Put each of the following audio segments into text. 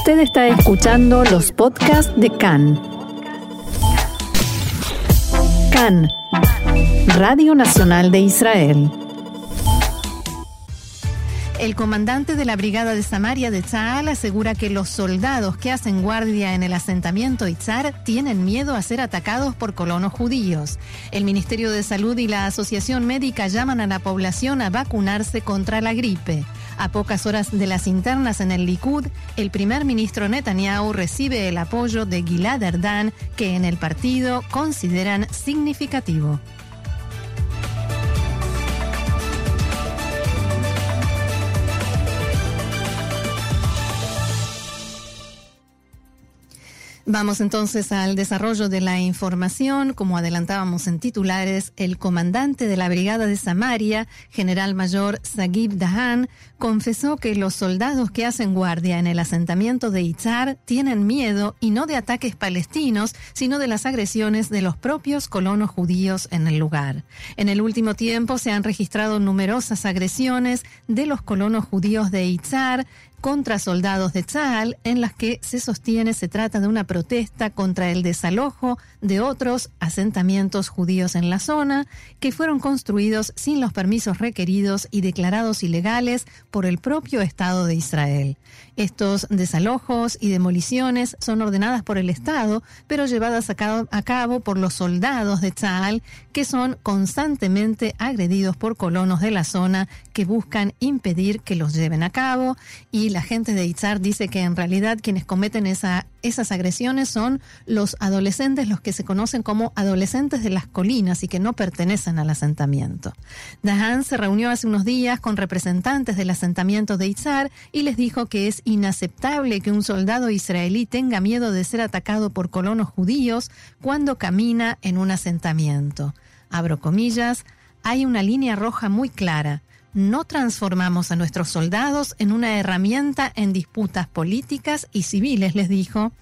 Usted está escuchando los podcasts de CAN. CAN, Radio Nacional de Israel. El comandante de la Brigada de Samaria de Tzahal asegura que los soldados que hacen guardia en el asentamiento Itzar tienen miedo a ser atacados por colonos judíos. El Ministerio de Salud y la Asociación Médica llaman a la población a vacunarse contra la gripe. A pocas horas de las internas en el Likud, el primer ministro Netanyahu recibe el apoyo de Gilad Erdan, que en el partido consideran significativo. Vamos entonces al desarrollo de la información. Como adelantábamos en titulares, el comandante de la Brigada de Samaria, general mayor Sagib Dahan, confesó que los soldados que hacen guardia en el asentamiento de Itzar tienen miedo y no de ataques palestinos, sino de las agresiones de los propios colonos judíos en el lugar. En el último tiempo se han registrado numerosas agresiones de los colonos judíos de Itzar contra soldados de Tzal, en las que se sostiene se trata de una protesta contra el desalojo de otros asentamientos judíos en la zona, que fueron construidos sin los permisos requeridos y declarados ilegales por el propio Estado de Israel. Estos desalojos y demoliciones son ordenadas por el Estado, pero llevadas a cabo, por los soldados de Tzal, que son constantemente agredidos por colonos de la zona que buscan impedir que los lleven a cabo y la gente de Itzar dice que en realidad quienes cometen esa, esas agresiones son los adolescentes, los que se conocen como adolescentes de las colinas y que no pertenecen al asentamiento. Dahan se reunió hace unos días con representantes del asentamiento de Itzar y les dijo que es inaceptable que un soldado israelí tenga miedo de ser atacado por colonos judíos cuando camina en un asentamiento. Abro comillas, hay una línea roja muy clara no transformamos a nuestros soldados en una herramienta en disputas políticas y civiles, les dijo,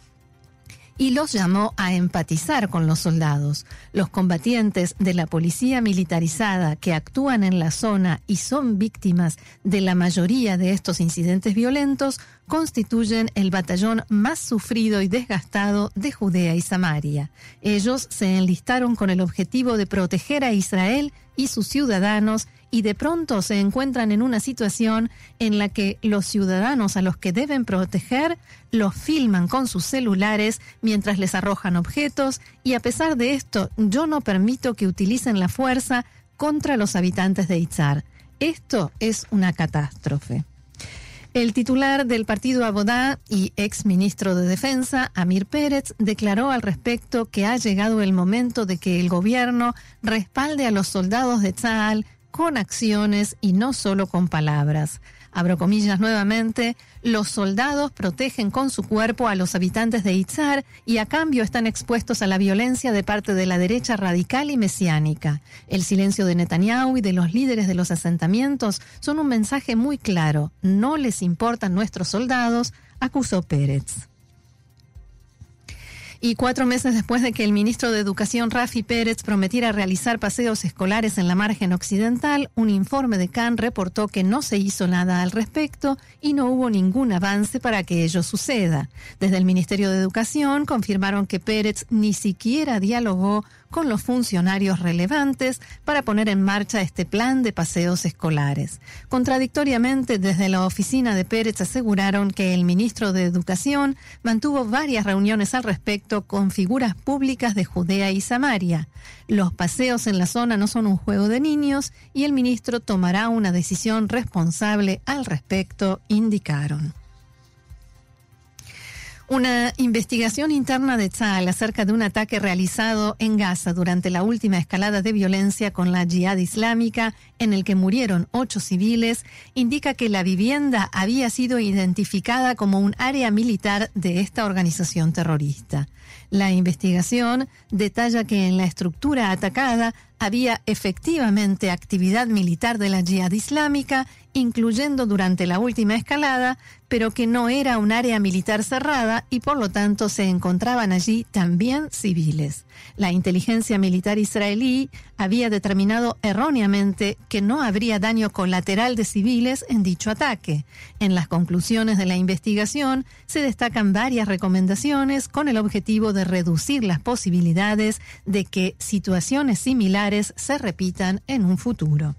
y los llamó a empatizar con los soldados. Los combatientes de la policía militarizada que actúan en la zona y son víctimas de la mayoría de estos incidentes violentos constituyen el batallón más sufrido y desgastado de Judea y Samaria. Ellos se enlistaron con el objetivo de proteger a Israel y sus ciudadanos y de pronto se encuentran en una situación en la que los ciudadanos a los que deben proteger los filman con sus celulares mientras les arrojan objetos y a pesar de esto yo no permito que utilicen la fuerza contra los habitantes de Itzar. Esto es una catástrofe. El titular del partido Abodá y ex ministro de Defensa, Amir Pérez, declaró al respecto que ha llegado el momento de que el gobierno respalde a los soldados de Tzal con acciones y no solo con palabras. Abro comillas nuevamente, los soldados protegen con su cuerpo a los habitantes de Itzar y a cambio están expuestos a la violencia de parte de la derecha radical y mesiánica. El silencio de Netanyahu y de los líderes de los asentamientos son un mensaje muy claro. No les importan nuestros soldados, acusó Pérez. Y cuatro meses después de que el ministro de Educación Rafi Pérez prometiera realizar paseos escolares en la margen occidental, un informe de Cannes reportó que no se hizo nada al respecto y no hubo ningún avance para que ello suceda. Desde el Ministerio de Educación confirmaron que Pérez ni siquiera dialogó con los funcionarios relevantes para poner en marcha este plan de paseos escolares. Contradictoriamente, desde la oficina de Pérez aseguraron que el ministro de Educación mantuvo varias reuniones al respecto con figuras públicas de Judea y Samaria. Los paseos en la zona no son un juego de niños y el ministro tomará una decisión responsable al respecto, indicaron. Una investigación interna de Tzal acerca de un ataque realizado en Gaza durante la última escalada de violencia con la Jihad Islámica, en el que murieron ocho civiles, indica que la vivienda había sido identificada como un área militar de esta organización terrorista. La investigación detalla que en la estructura atacada había efectivamente actividad militar de la yihad islámica, incluyendo durante la última escalada, pero que no era un área militar cerrada y por lo tanto se encontraban allí también civiles. La inteligencia militar israelí había determinado erróneamente que no habría daño colateral de civiles en dicho ataque. En las conclusiones de la investigación se destacan varias recomendaciones con el objetivo de reducir las posibilidades de que situaciones similares se repitan en un futuro.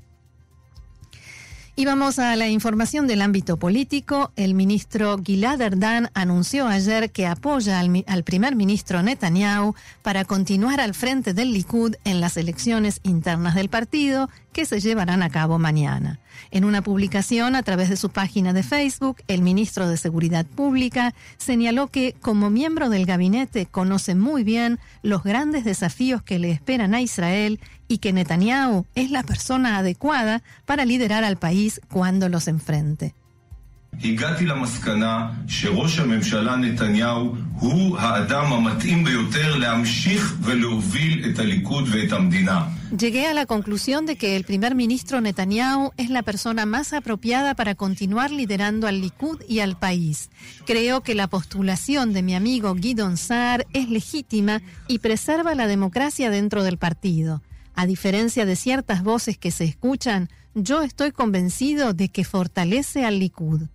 Y vamos a la información del ámbito político. El ministro Gilad Erdan anunció ayer que apoya al, al, primer ministro Netanyahu para continuar al frente del Likud en las elecciones internas del partido que se llevarán a cabo mañana. En una publicación a través de su página de Facebook, el ministro de Seguridad Pública señaló que como miembro del gabinete conoce muy bien los grandes desafíos que le esperan a Israel y que Netanyahu es la persona adecuada para liderar al país cuando los enfrente. הגעתי למסקנה שראש הממשלה נתניהו הוא האדם המתאים ביותר להמשיך ולהוביל את הליכוד ואת המדינה. Llegué a la conclusión de que el primer ministro Netanyahu es la persona más apropiada para continuar liderando al Likud y al país. Creo que la postulación de mi amigo Guidon Saar es legítima y preserva la democracia dentro del partido. A diferencia de ciertas voces que se escuchan, yo estoy convencido de que fortalece al Likud.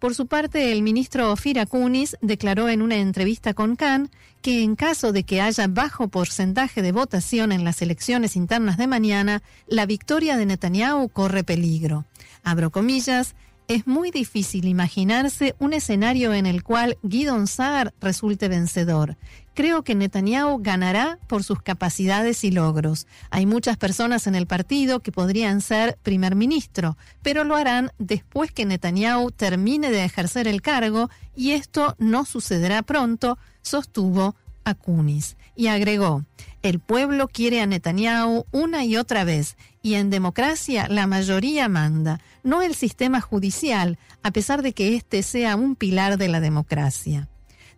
Por su parte, el ministro Ofir Akunis declaró en una entrevista con Khan que en caso de que haya bajo porcentaje de votación en las elecciones internas de mañana, la victoria de Netanyahu corre peligro. Abro comillas, es muy difícil imaginarse un escenario en el cual Guidon Saar resulte vencedor. Creo que Netanyahu ganará por sus capacidades y logros. Hay muchas personas en el partido que podrían ser primer ministro, pero lo harán después que Netanyahu termine de ejercer el cargo y esto no sucederá pronto, sostuvo Akunis. Y agregó, el pueblo quiere a Netanyahu una y otra vez, y en democracia la mayoría manda, no el sistema judicial, a pesar de que éste sea un pilar de la democracia.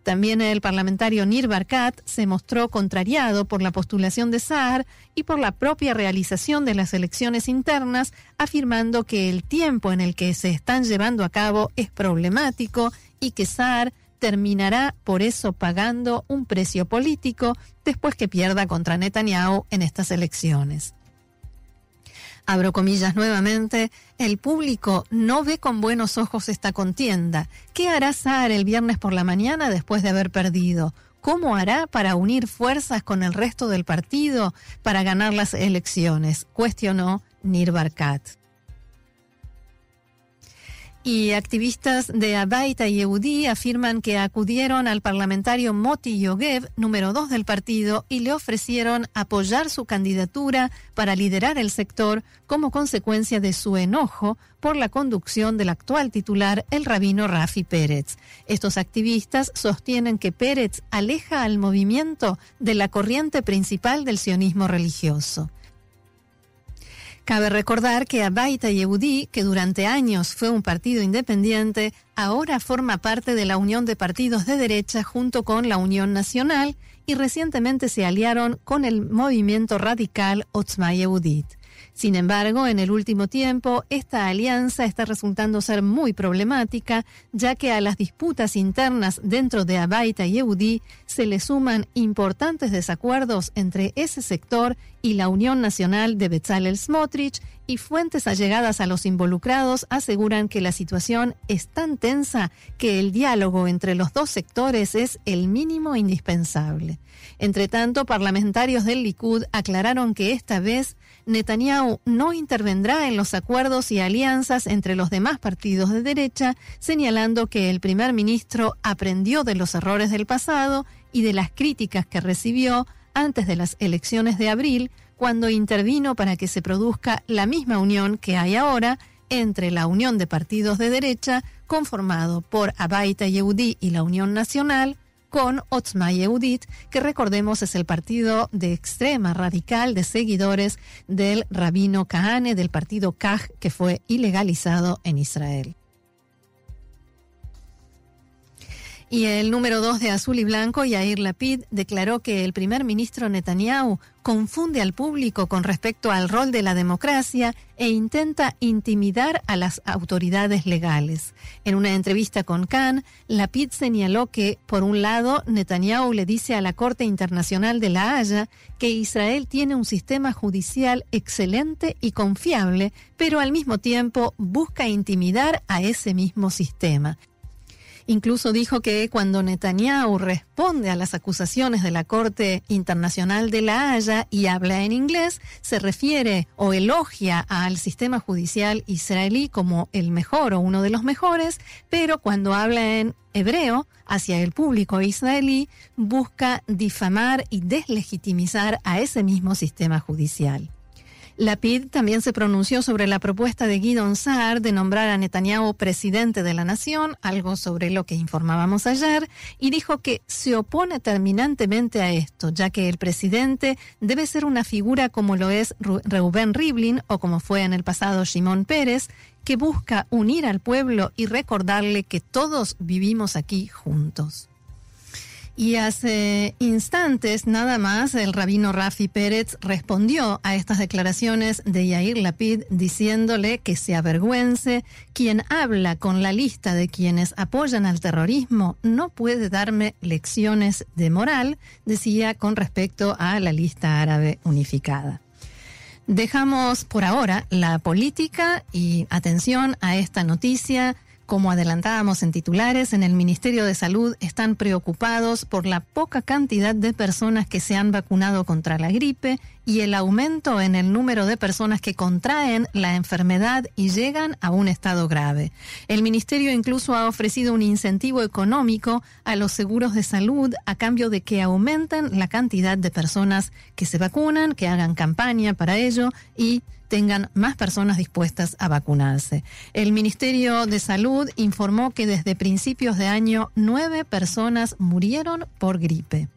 También el parlamentario Nir Barkat se mostró contrariado por la postulación de Saar y por la propia realización de las elecciones internas, afirmando que el tiempo en el que se están llevando a cabo es problemático y que Saar terminará por eso pagando un precio político después que pierda contra Netanyahu en estas elecciones. Abro comillas nuevamente, el público no ve con buenos ojos esta contienda. ¿Qué hará Saar el viernes por la mañana después de haber perdido? ¿Cómo hará para unir fuerzas con el resto del partido para ganar las elecciones? Cuestionó Nir Barkat. Y activistas de Abaita y Yehudi afirman que acudieron al parlamentario Moti Yogev, número dos del partido, y le ofrecieron apoyar su candidatura para liderar el sector como consecuencia de su enojo por la conducción del actual titular, el rabino Rafi Pérez. Estos activistas sostienen que Pérez aleja al movimiento de la corriente principal del sionismo religioso. Cabe recordar que Abaita Yehudi, que durante años fue un partido independiente, ahora forma parte de la Unión de Partidos de Derecha junto con la Unión Nacional y recientemente se aliaron con el movimiento radical Otzma Yehudit. Sin embargo, en el último tiempo, esta alianza está resultando ser muy problemática, ya que a las disputas internas dentro de Abaita y Yehudi se le suman importantes desacuerdos entre ese sector y la Unión Nacional de Bezalel Smotrich, y fuentes allegadas a los involucrados aseguran que la situación es tan tensa que el diálogo entre los dos sectores es el mínimo indispensable. Entre tanto, parlamentarios del Likud aclararon que esta vez Netanyahu no intervendrá en los acuerdos y alianzas entre los demás partidos de derecha, señalando que el primer ministro aprendió de los errores del pasado y de las críticas que recibió antes de las elecciones de abril, cuando intervino para que se produzca la misma unión que hay ahora entre la Unión de Partidos de Derecha, conformado por Abaita Yehudi y la Unión Nacional, con Otzma Yehudit, que recordemos es el partido de extrema radical de seguidores del rabino Kahane del partido Kaj, que fue ilegalizado en Israel. Y el número dos de Azul y Blanco, Yair Lapid, declaró que el primer ministro Netanyahu confunde al público con respecto al rol de la democracia e intenta intimidar a las autoridades legales. En una entrevista con Khan, Lapid señaló que, por un lado, Netanyahu le dice a la Corte Internacional de La Haya que Israel tiene un sistema judicial excelente y confiable, pero al mismo tiempo busca intimidar a ese mismo sistema. Incluso dijo que cuando Netanyahu responde a las acusaciones de la Corte Internacional de la Haya y habla en inglés, se refiere o elogia al sistema judicial israelí como el mejor o uno de los mejores, pero cuando habla en hebreo hacia el público israelí, busca difamar y deslegitimizar a ese mismo sistema judicial. Lapid también se pronunció sobre la propuesta de Guidon Saar de nombrar a Netanyahu presidente de la nación, algo sobre lo que informábamos ayer, y dijo que se opone terminantemente a esto, ya que el presidente debe ser una figura como lo es Reuben Rivlin o como fue en el pasado Shimon Pérez, que busca unir al pueblo y recordarle que todos vivimos aquí juntos. Y hace instantes nada más el rabino Rafi Pérez respondió a estas declaraciones de Yair Lapid diciéndole que se avergüence quien habla con la lista de quienes apoyan al terrorismo no puede darme lecciones de moral, decía con respecto a la lista árabe unificada. Dejamos por ahora la política y atención a esta noticia como adelantábamos en titulares, en el Ministerio de Salud están preocupados por la poca cantidad de personas que se han vacunado contra la gripe y el aumento en el número de personas que contraen la enfermedad y llegan a un estado grave. El Ministerio incluso ha ofrecido un incentivo económico a los seguros de salud a cambio de que aumenten la cantidad de personas que se vacunan, que hagan campaña para ello y tengan más personas dispuestas a vacunarse. El Ministerio de Salud informó que desde principios de año nueve personas murieron por gripe.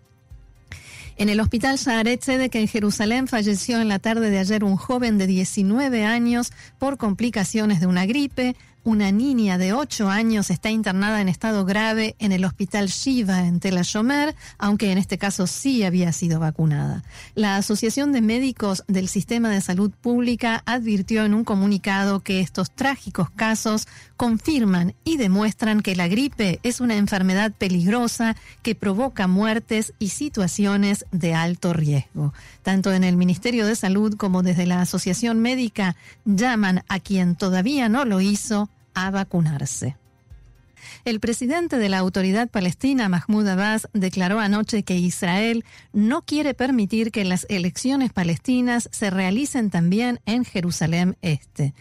En el hospital Shaharet que en Jerusalén falleció en la tarde de ayer un joven de 19 años por complicaciones de una gripe. Una niña de 8 años está internada en estado grave en el hospital Shiva en Tel Ashomer, aunque en este caso sí había sido vacunada. La Asociación de Médicos del Sistema de Salud Pública advirtió en un comunicado que estos trágicos casos confirman y demuestran que la gripe es una enfermedad peligrosa que provoca muertes y situaciones de alto riesgo. Tanto en el Ministerio de Salud como desde la Asociación Médica llaman a quien todavía no lo hizo a vacunarse. El presidente de la autoridad palestina, Mahmoud Abbas, declaró anoche que Israel no quiere permitir que las elecciones palestinas se realicen también en Jerusalén Este.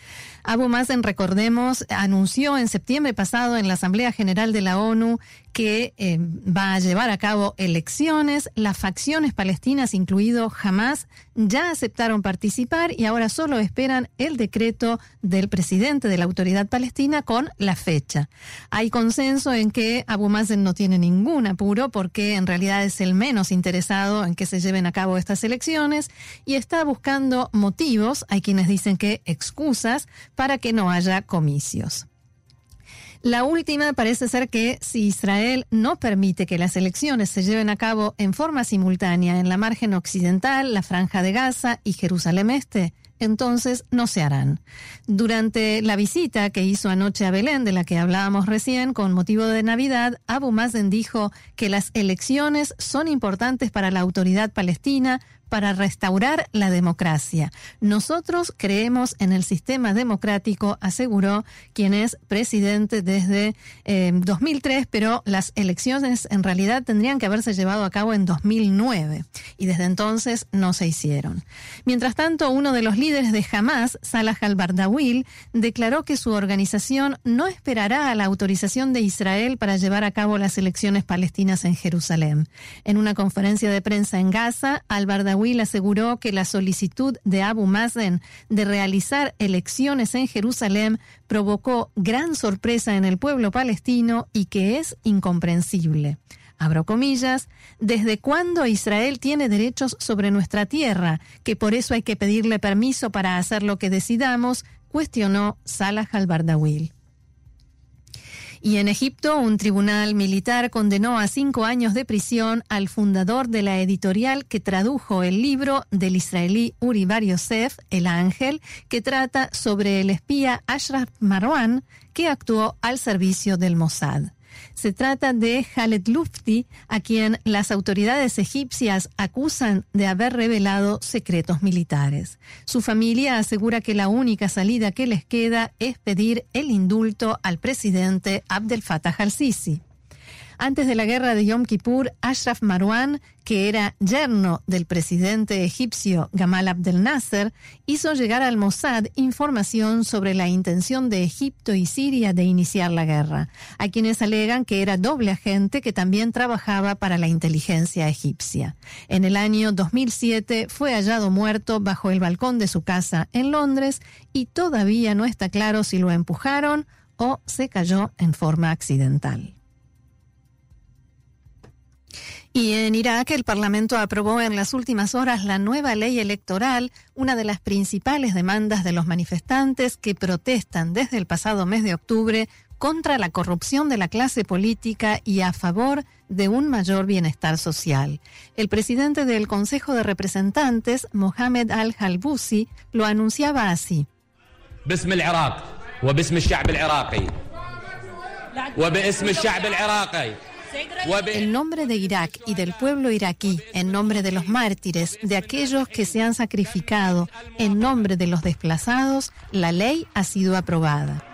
Abu Mazen, recordemos, anunció en septiembre pasado en la Asamblea General de la ONU que eh, va a llevar a cabo elecciones. Las facciones palestinas, incluido Hamas, ya aceptaron participar y ahora solo esperan el decreto del presidente de la autoridad palestina con la fecha. Hay consenso en que Abu Mazen no tiene ningún apuro porque en realidad es el menos interesado en que se lleven a cabo estas elecciones y está buscando motivos, hay quienes dicen que excusas, para que no haya comicios. La última parece ser que si Israel no permite que las elecciones se lleven a cabo en forma simultánea en la margen occidental, la franja de Gaza y Jerusalén Este, entonces no se harán. Durante la visita que hizo anoche a Belén, de la que hablábamos recién, con motivo de Navidad, Abu Mazen dijo que las elecciones son importantes para la autoridad palestina, para restaurar la democracia. Nosotros creemos en el sistema democrático, aseguró quien es presidente desde 2003, eh, pero las elecciones en realidad tendrían que haberse llevado a cabo en 2009 y desde entonces no se hicieron. Mientras tanto, uno de los líderes de Hamas, Salah al-Bardawil, declaró que su organización no esperará a la autorización de Israel para llevar a cabo las elecciones palestinas en Jerusalén. En una conferencia de prensa en Gaza, al-Bardawil aseguró que la solicitud de Abu Mazen de realizar elecciones en Jerusalén provocó gran sorpresa en el pueblo palestino y que es incomprensible. Abro comillas, ¿desde cuándo Israel tiene derechos sobre nuestra tierra? Que por eso hay que pedirle permiso para hacer lo que decidamos, cuestionó Salah al-Bardawil. Y en Egipto, un tribunal militar condenó a cinco años de prisión al fundador de la editorial que tradujo el libro del israelí Uri Bar Yosef, El Ángel, que trata sobre el espía Ashraf Marwan, que actuó al servicio del Mossad. Se trata de Khaled Lufti, a quien las autoridades egipcias acusan de haber revelado secretos militares. Su familia asegura que la única salida que les queda es pedir el indulto al presidente Abdel Fattah al-Sisi. Antes de la guerra de Yom Kippur, Ashraf Marwan, que era yerno del presidente egipcio Gamal Abdel Nasser, hizo llegar al Mossad información sobre la intención de Egipto y Siria de iniciar la guerra, a quienes alegan que era doble agente que también trabajaba para la inteligencia egipcia. En el año 2007 fue hallado muerto bajo el balcón de su casa en Londres y todavía no está claro si lo empujaron o se cayó en forma accidental. Y en Irak el Parlamento aprobó en las últimas horas la nueva ley electoral, una de las principales demandas de los manifestantes que protestan desde el pasado mes de octubre contra la corrupción de la clase política y a favor de un mayor bienestar social. El presidente del Consejo de Representantes, Mohamed Al-Halbusi, lo anunciaba así. En nombre de Irak y del pueblo iraquí, en nombre de los mártires, de aquellos que se han sacrificado, en nombre de los desplazados, la ley ha sido aprobada.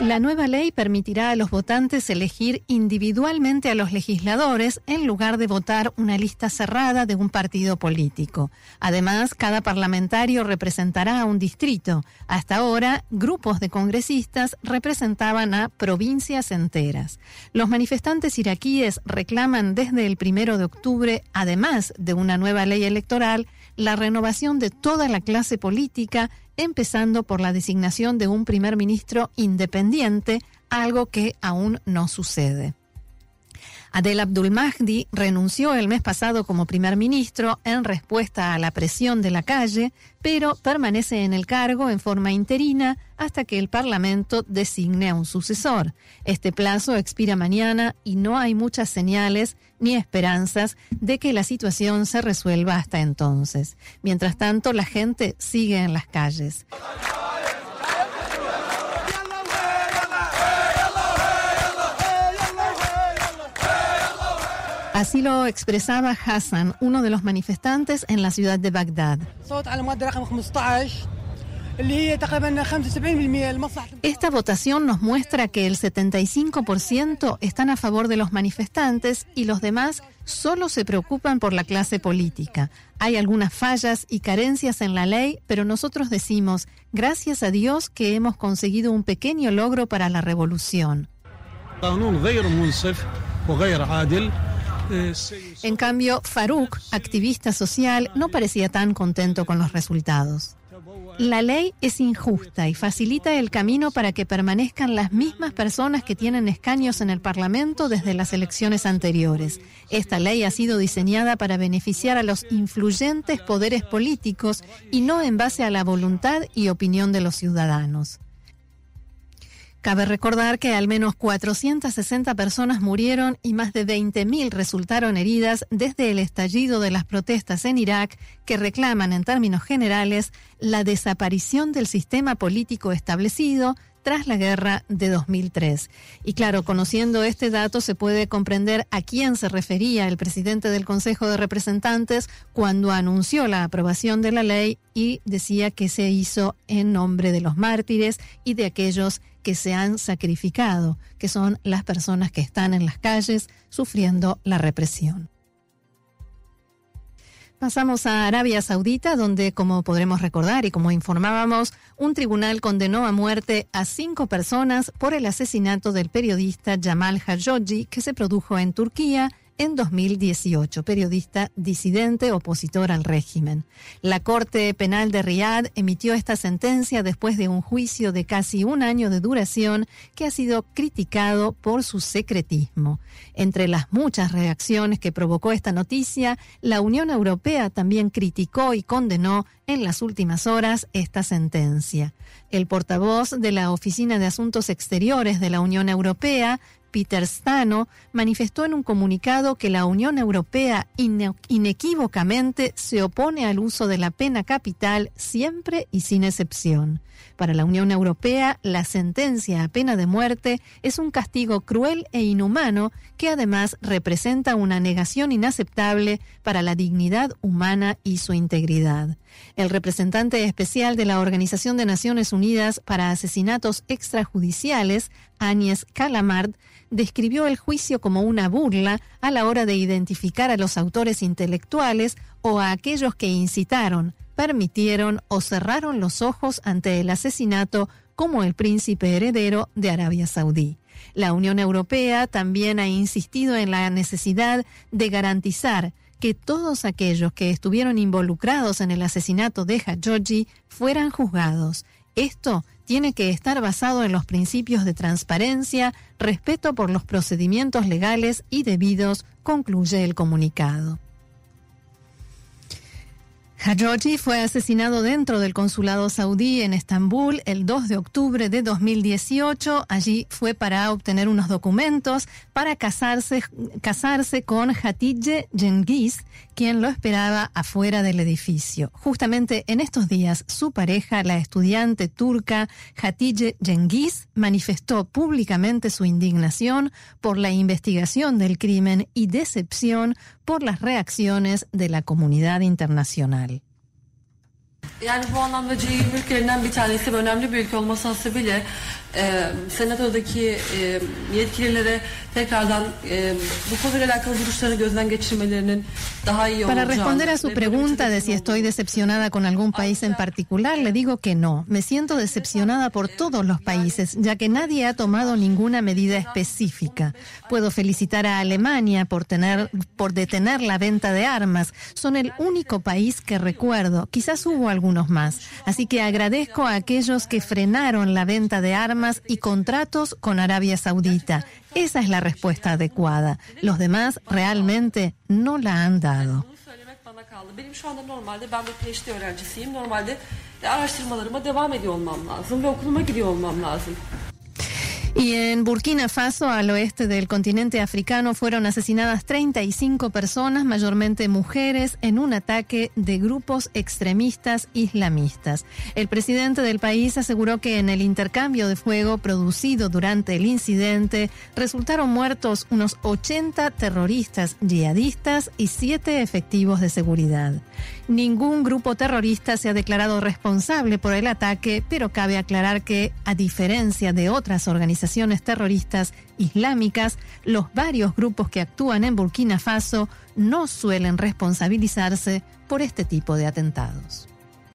La nueva ley permitirá a los votantes elegir individualmente a los legisladores en lugar de votar una lista cerrada de un partido político. Además, cada parlamentario representará a un distrito. Hasta ahora, grupos de congresistas representaban a provincias enteras. Los manifestantes iraquíes reclaman desde el primero de octubre, además de una nueva ley electoral, la renovación de toda la clase política empezando por la designación de un primer ministro independiente, algo que aún no sucede. Adel Abdul Mahdi renunció el mes pasado como primer ministro en respuesta a la presión de la calle, pero permanece en el cargo en forma interina hasta que el Parlamento designe a un sucesor. Este plazo expira mañana y no hay muchas señales ni esperanzas de que la situación se resuelva hasta entonces. Mientras tanto, la gente sigue en las calles. Así lo expresaba Hassan, uno de los manifestantes en la ciudad de Bagdad. Esta votación nos muestra que el 75% están a favor de los manifestantes y los demás solo se preocupan por la clase política. Hay algunas fallas y carencias en la ley, pero nosotros decimos, gracias a Dios que hemos conseguido un pequeño logro para la revolución. En cambio, Farouk, activista social, no parecía tan contento con los resultados. La ley es injusta y facilita el camino para que permanezcan las mismas personas que tienen escaños en el Parlamento desde las elecciones anteriores. Esta ley ha sido diseñada para beneficiar a los influyentes poderes políticos y no en base a la voluntad y opinión de los ciudadanos. Cabe recordar que al menos 460 personas murieron y más de 20.000 resultaron heridas desde el estallido de las protestas en Irak que reclaman en términos generales la desaparición del sistema político establecido tras la guerra de 2003. Y claro, conociendo este dato se puede comprender a quién se refería el presidente del Consejo de Representantes cuando anunció la aprobación de la ley y decía que se hizo en nombre de los mártires y de aquellos que se han sacrificado, que son las personas que están en las calles sufriendo la represión. Pasamos a Arabia Saudita, donde, como podremos recordar y como informábamos, un tribunal condenó a muerte a cinco personas por el asesinato del periodista Jamal Khashoggi que se produjo en Turquía en 2018, periodista disidente opositor al régimen. La Corte Penal de Riad emitió esta sentencia después de un juicio de casi un año de duración que ha sido criticado por su secretismo. Entre las muchas reacciones que provocó esta noticia, la Unión Europea también criticó y condenó en las últimas horas esta sentencia. El portavoz de la Oficina de Asuntos Exteriores de la Unión Europea, Peter Stano, manifestó en un comunicado que la Unión Europea inequívocamente se opone al uso de la pena capital siempre y sin excepción. Para la Unión Europea, la sentencia a pena de muerte es un castigo cruel e inhumano que además representa una negación inaceptable para la dignidad humana y su integridad. El representante especial de la Organización de Naciones Unidas para Asesinatos Extrajudiciales, Agnes Calamard, describió el juicio como una burla a la hora de identificar a los autores intelectuales o a aquellos que incitaron, permitieron o cerraron los ojos ante el asesinato como el príncipe heredero de Arabia Saudí. La Unión Europea también ha insistido en la necesidad de garantizar que todos aquellos que estuvieron involucrados en el asesinato de Khashoggi fueran juzgados. Esto tiene que estar basado en los principios de transparencia, respeto por los procedimientos legales y debidos, concluye el comunicado. Khashoggi fue asesinado dentro del consulado saudí en Estambul el 2 de octubre de 2018. Allí fue para obtener unos documentos para casarse, casarse con Hatice Cengiz, quien lo esperaba afuera del edificio. Justamente en estos días, su pareja, la estudiante turca Hatice Cengiz, manifestó públicamente su indignación por la investigación del crimen y decepción por las reacciones de la comunidad internacional. Yani bu anlamda C20 ülkelerinden bir tanesi ve önemli bir ülke olması hasebiyle e, senatodaki e, yetkililere tekrardan e, bu konuyla alakalı duruşlarını gözden geçirmelerinin Para responder a su pregunta de si estoy decepcionada con algún país en particular, le digo que no. Me siento decepcionada por todos los países, ya que nadie ha tomado ninguna medida específica. Puedo felicitar a Alemania por tener por detener la venta de armas. Son el único país que recuerdo. Quizás hubo algunos más. Así que agradezco a aquellos que frenaron la venta de armas y contratos con Arabia Saudita. Esa es la respuesta adecuada. Los demás realmente no la han dado. Benim şu anda normalde ben bir PhD öğrencisiyim. Normalde araştırmalarıma devam ediyor olmam lazım ve okuluma gidiyor olmam lazım. Y en Burkina Faso, al oeste del continente africano, fueron asesinadas 35 personas, mayormente mujeres, en un ataque de grupos extremistas islamistas. El presidente del país aseguró que en el intercambio de fuego producido durante el incidente resultaron muertos unos 80 terroristas yihadistas y 7 efectivos de seguridad. Ningún grupo terrorista se ha declarado responsable por el ataque, pero cabe aclarar que, a diferencia de otras organizaciones terroristas islámicas, los varios grupos que actúan en Burkina Faso no suelen responsabilizarse por este tipo de atentados.